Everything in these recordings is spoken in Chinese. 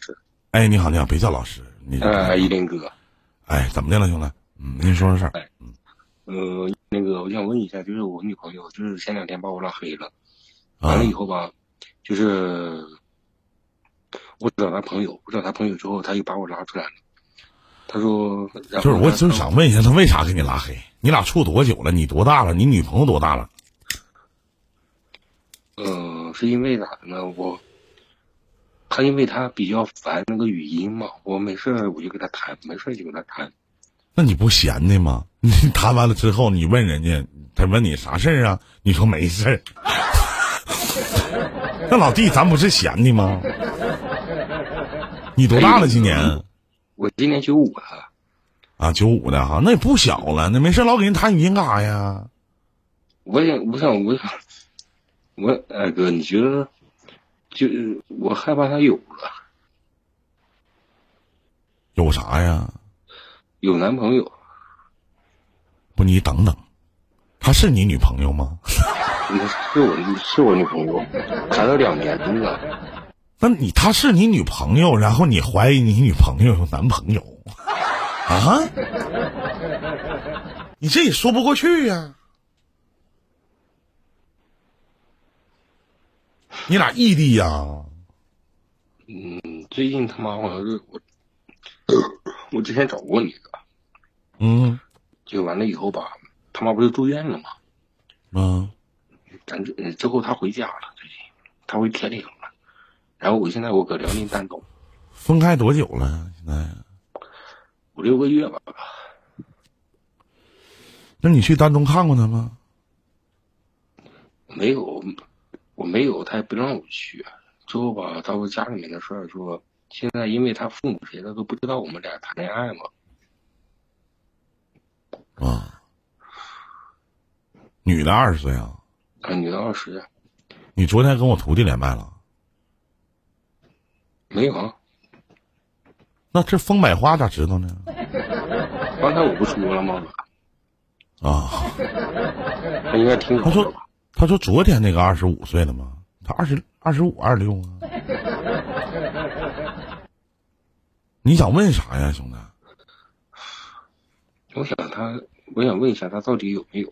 师。哎，你好，你好，别叫老师，你呃，一林哥，哎，怎么的了，兄弟？嗯，您说说事儿嗯。呃，那个我想问一下，就是我女朋友，就是前两天把我拉黑了，啊完了以后吧，就是我找她朋友，我找她朋友之后，她又把我拉出来了。他说，就是我就是想问一下，他为啥给你拉黑？你俩处多久了？你多大了？你女朋友多大了？呃，是因为咋的呢？我，他因为他比较烦那个语音嘛，我没事儿我就跟他谈，没事儿就跟他谈。那你不闲的吗？你谈完了之后，你问人家，他问你啥事儿啊？你说没事儿。那老弟，咱不是闲的吗？你多大了？今年我今年九五了，啊，九五的哈，那也不小了。那没事老给人谈语音干啥呀？我想，我想，我想，我哎哥，你觉得，就是我害怕他有了，有啥呀？有男朋友，不，你等等，她是你女朋友吗？是我是我女朋友，谈了两年了。那你她是你女朋友，然后你怀疑你女朋友有男朋友啊？你这也说不过去呀、你俩异地呀、嗯，最近他妈好像是我，我之前找过你个，嗯就完了以后吧，他妈不是住院了吗？嗯，咱这呃之后他回家了，最近他回铁岭了。然后我现在我搁辽宁丹东，分开多久了？现在？五六个月吧。那你去丹东看过他吗？没有，我没有，他也不让我去。之后吧，他说家里面的事儿，说现在因为他父母谁的都不知道我们俩谈恋爱嘛。啊，女的二十岁啊。啊，女的二十，你昨天跟我徒弟连麦了？没有啊。那这风百花咋知道呢？刚才我不说了吗？啊，他应该听他说着了吧？他说昨天那个二十五岁了吗？他二十二十五二六啊。你想问啥呀，兄弟？我想他，我想问一下他到底有没有？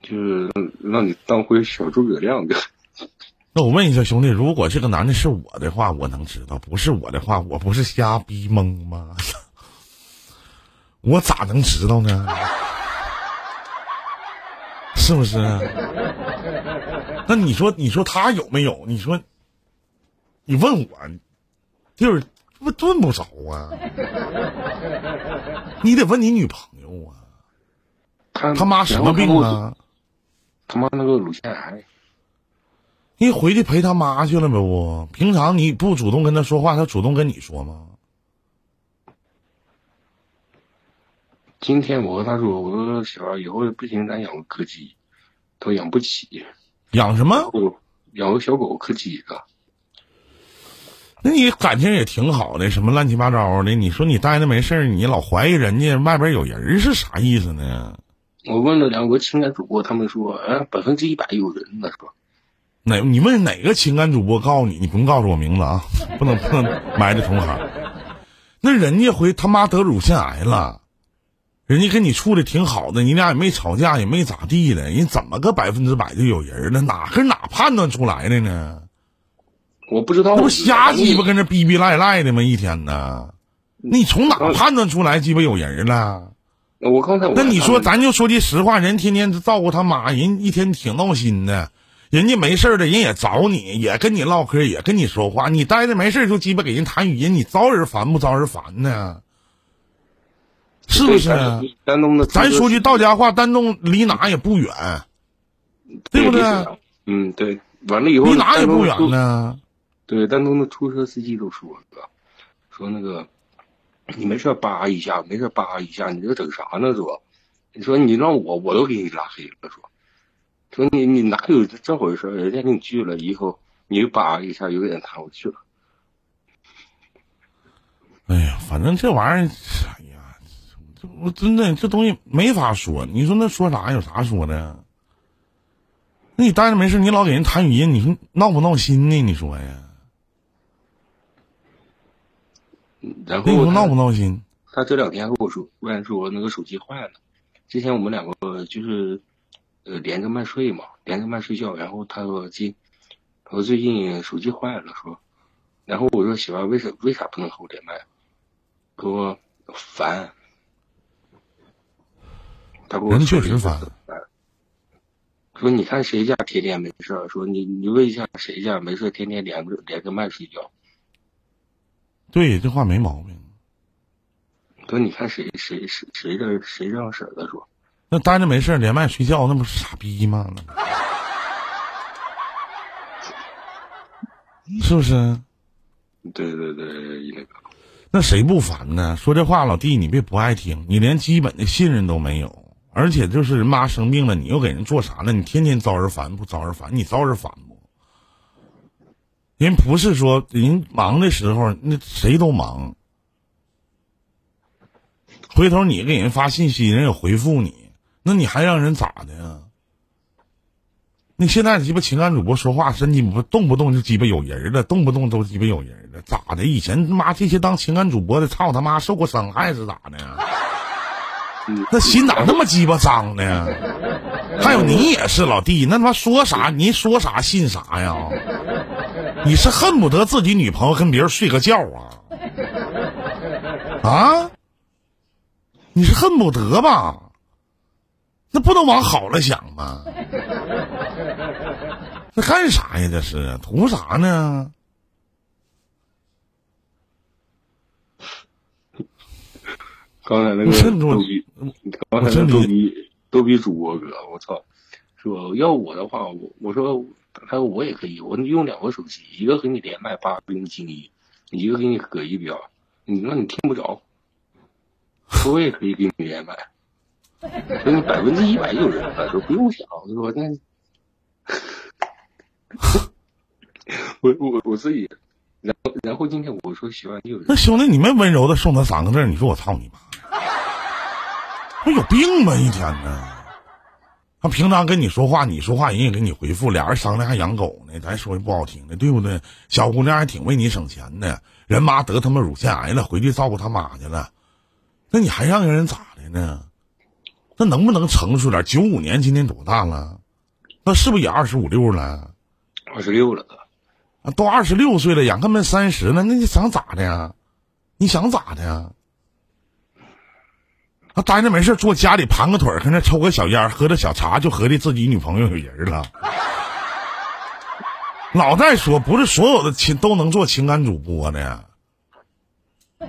就是让你当回小诸葛亮的。那我问一下兄弟，如果这个男的是我的话，我能知道；不是我的话，我不是瞎逼蒙吗？我咋能知道呢？是不是？那你说，你说他有没有？你说，你问我，就是不炖不着啊？你得问你女朋友啊，他他妈什么病？啊？他妈那个乳腺癌。你回去陪他妈去了呗不？平常你不主动跟他说话，他主动跟你说吗？今天我和他说，我说小孩以后不行，咱养个柯基，他说养不起，养什么？养个小狗可几个。那你感情也挺好的，什么乱七八糟的？你说你待着没事儿你老怀疑人家外边有人是啥意思呢？我问了两个情感主播，他们说，哎，百分之一百有人呢，说哪？你问哪个情感主播告诉你？你不用告诉我名字啊，不能不能埋汰同行。那人家回他妈得乳腺癌了，人家跟你处的挺好的，你俩也没吵架，也没咋地的，人怎么个百分之百就有人儿呢？哪跟哪判断出来的呢？我不知道，那不瞎鸡巴跟这逼逼赖赖的吗？一天呢？你从哪判断出来鸡巴有人儿了？我刚才我那你说，咱就说句实话，人天天照顾他妈，人一天挺闹心的，人家没事儿的，人也找你，也跟你唠嗑，也跟你说话，你待着没事儿就鸡巴给人谈语音，你招人烦不招人烦呢？是不是？啊丹东的，咱说句到家话，丹东离哪也不远，对不对？嗯，对。完了以后，离哪也不远呢。对，丹东的出租车司机都说了，说那个你没事儿扒一下，没事儿扒一下，你这整啥呢？说，你说你让我我都给你拉黑了，说，说你你哪有这回事儿？人家给你拒了以后，你又扒一下，又给人弹回去了。哎呀，反正这玩意儿，我真的这东西没法说。你说那说啥有啥说的？那你待着没事，你老给人弹语音，你说闹不闹心呢？你说呀？然后闹不闹心？他这两天跟我说，突然说那个手机坏了。之前我们两个就是呃连着麦睡嘛，连着麦睡觉。然后他说今，他说最近手机坏了，说。然后我说媳妇为啥为啥不能和我连麦？他说烦。他给我人确实烦。说你看谁家天天没事儿？说你你问一下谁家没事天天连着连着麦睡觉？对，这话没毛病。说你看谁谁谁谁这谁这样式儿的说？那待着没事儿连麦睡觉，那不是傻逼吗？是不是？对 对对，那个那谁不烦呢？说这话，老弟，你别不爱听，你连基本的信任都没有，而且就是人妈生病了，你又给人做啥了？你天天招人烦不招人烦？你招人烦不？人不是说人忙的时候，那谁都忙。回头你给人发信息，人有回复你，那你还让人咋的呀？你现在鸡巴情感主播说话，真鸡巴动不动就鸡巴有人了，动不动都鸡巴有人了，咋的？以前他妈这些当情感主播的，操他妈受过伤害是咋的？那心咋那么鸡巴脏呢？还有你也是老弟，那他妈说啥你说啥信啥呀？你是恨不得自己女朋友跟别人睡个觉啊？啊？你是恨不得吧？那不能往好了想吗？那干啥呀？这是图啥呢？刚才那个逗比，刚才那个逗比逗比主播哥，我操！说要我的话，我我说他说我也可以，我用两个手机，一个给你连麦八零精一，一个给你搁一边，你那你听不着，说我也可以给你连麦，说你百分之一百有人了，都不用想，是吧？那我我我自己，然后然后今天我说喜欢你有人那，兄弟，你没温柔的送他三个字，你说我操你妈！不有病吗？一天呢？他平常跟你说话，你说话人也给你回复，俩人商量还养狗呢，咱说句不好听的，对不对？小姑娘还挺为你省钱的，人妈得他妈乳腺癌了，回去照顾他妈去了，那你还让人咋的呢？那能不能成熟点？九五年今年多大了？那是不是也二十五六了？二十六了，啊，都二十六岁了，眼看奔三十了，那你想咋的呀？你想咋的呀？他待着没事，坐家里盘个腿儿，跟那抽个小烟，喝着小茶，就合计自己女朋友有人了。老在说，不是所有的情都能做情感主播的呀。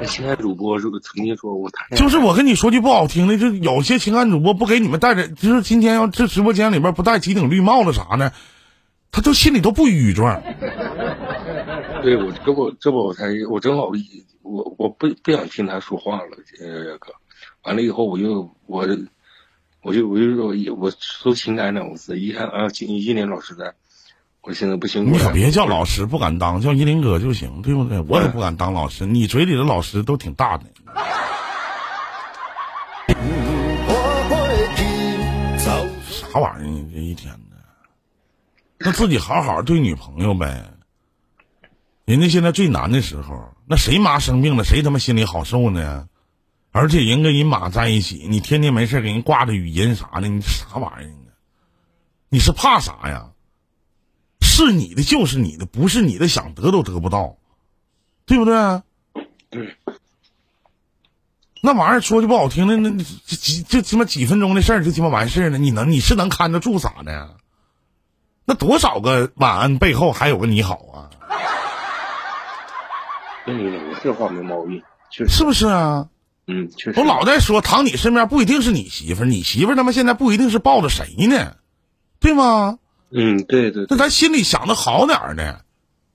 那情感主播是不是曾经说过他就是我跟你说句不好听的，就有些情感主播不给你们戴着，就是今天要这直播间里边不戴几顶绿帽子啥的，他就心里都不愉快。对我这不这不我才我正好一我我不不想听他说话了，呃哥，完了以后我就我我就我就说我说情感两个字，一看啊，金一林老师在，我现在不行，你可别叫老师，不敢当，叫依林哥就行，对不对？我也不敢当老师，你嘴里的老师都挺大的。啥玩意儿？你这一天的，那自己好好对女朋友呗。人家现在最难的时候，那谁妈生病了，谁他妈心里好受呢？而且人跟人妈在一起，你天天没事给人挂着语音啥的，你啥玩意儿呢？你是怕啥呀？是你的就是你的，不是你的想得都得不到，对不对？对，那玩意儿说句不好听的，那那这几这他妈几分钟的事儿就鸡巴完事儿了，你能你是能看得住咋的？那多少个晚安背后还有个你好啊？那你那个这话没毛病，确实，是不是啊？嗯，确实，我老在说，躺你身边不一定是你媳妇儿，你媳妇儿他妈现在不一定是抱着谁呢，对吗？嗯，对对对，那咱心里想的好点儿的，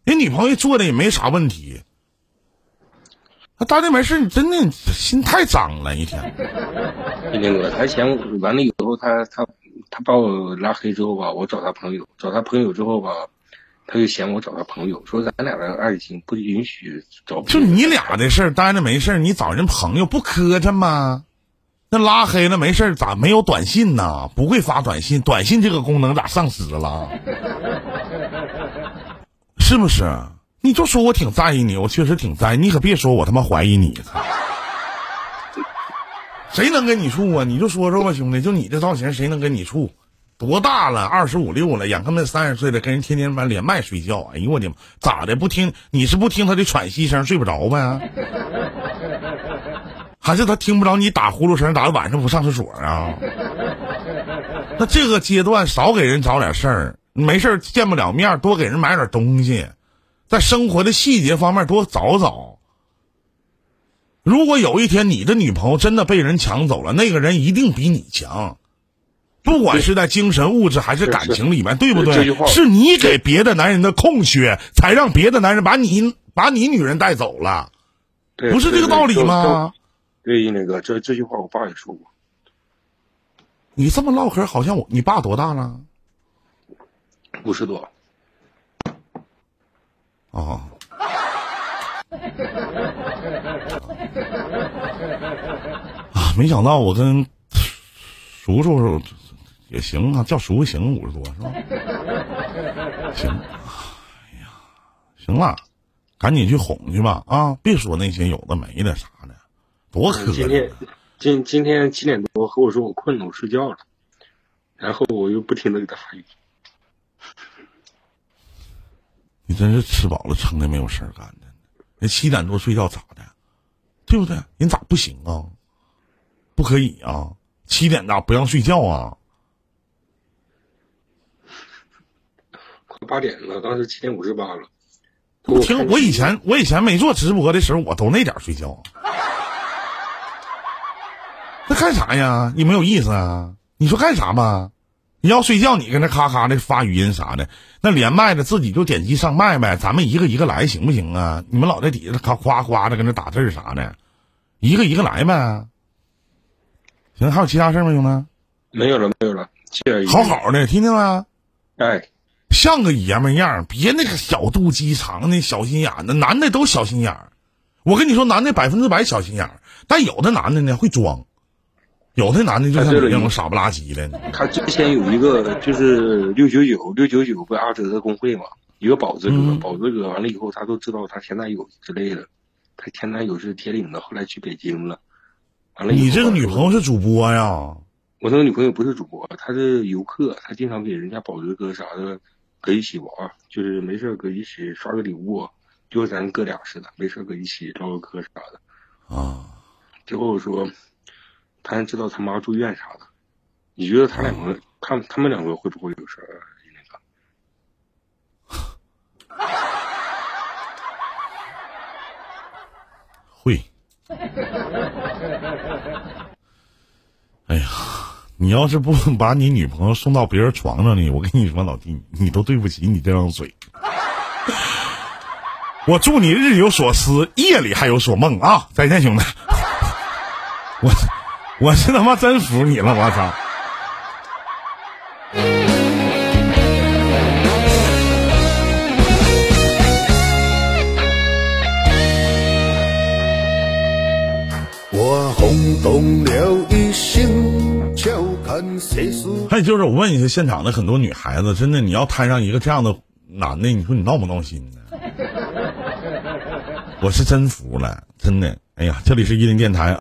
人女朋友做的也没啥问题。那大家没事，你真的心太脏了，一天。一林哥，他嫌完了以后，他他他把我拉黑之后吧，我找他朋友，找他朋友之后吧，他就嫌我找他朋友，说咱俩的爱情不允许找。就你俩的事儿，待着没事儿，你找人朋友不磕碜吗？那拉黑了没事儿，咋没有短信呢？不会发短信，短信这个功能咋丧失了？是不是？你就说我挺在意你，我确实挺在意你，可别说我他妈怀疑你。谁能跟你处啊？你就说说吧，兄弟，就你这造型，谁能跟你处？多大了？二十五六了，眼看那三十岁了，跟人天天把连麦睡觉。哎呦我的妈，咋的？不听？你是不听他的喘息声睡不着呗？还是他听不着你打呼噜声？咋的？晚上不上厕所啊？那这个阶段少给人找点事儿，没事儿见不了面，多给人买点东西，在生活的细节方面多找找。如果有一天你的女朋友真的被人抢走了，那个人一定比你强，不管是在精神、物质还是感情里面，对不对？是你给别的男人的空缺，才让别的男人把你把你女人带走了，不是这个道理吗？对，那个这这句话我爸也说过。你这么唠嗑，好像我你爸多大了？五十多。哦。啊，没想到我跟叔叔也行啊，叫叔叔行，五十多是吧？行，哎呀，行了，赶紧去哄去吧啊！别说那些有的没的啥的，多可怜。今天今今天七点多和我说我困了，我睡觉了，然后我又不停的给他发语音。你真是吃饱了撑的，没有事儿干的。人七点多睡觉咋的？对不对？人咋不行啊？不可以啊！七点咋不让睡觉啊？八点了，当时七点五十八了。我听我以前我以前没做直播的时候，我都那点睡觉。那干啥呀？你没有意思啊？你说干啥吧？你要睡觉，你跟那咔咔的发语音啥的，那连麦的自己就点击上麦呗，咱们一个一个来行不行啊？你们老在底下咔夸夸的跟那打字啥的，一个一个来呗。行，还有其他事吗，兄弟？没有了，没有了。好好的，听见没？哎，像个爷们样，别那个小肚鸡肠的小心眼的，男的都小心眼儿。我跟你说，男的百分之百小心眼儿，但有的男的呢会装。有的男的就像你这种傻不拉几的。他之前有一个就是六九九六九九不阿哲的公会嘛，一个宝子哥，宝子哥完了以后他都知道他前男友之类的，他前男友是铁岭的，后来去北京了。完了，你这个女朋友是主播呀？我那个女朋友不是主播，她是游客，她经常给人家宝子哥啥的搁一起玩，就是没事搁一起刷个礼物，就咱哥俩似的，没事搁一起唠个嗑啥的。啊，最后说。他还知道他妈住院啥的，你觉得他两个，他他们两个会不会有事儿？那个会。你要是不 把你女朋友送到别人床上呢，我跟你说，老弟，你都对不起你这张嘴。我祝你日有所思，夜里还有所梦啊！再见，兄弟。我。我是他妈真服你了，我操！我轰动了，还有就是，我问一下现场的很多女孩子，真的，你要摊上一个这样的男的，你说你闹不闹心呢？我是真服了，真的。哎呀，这里是伊林电台。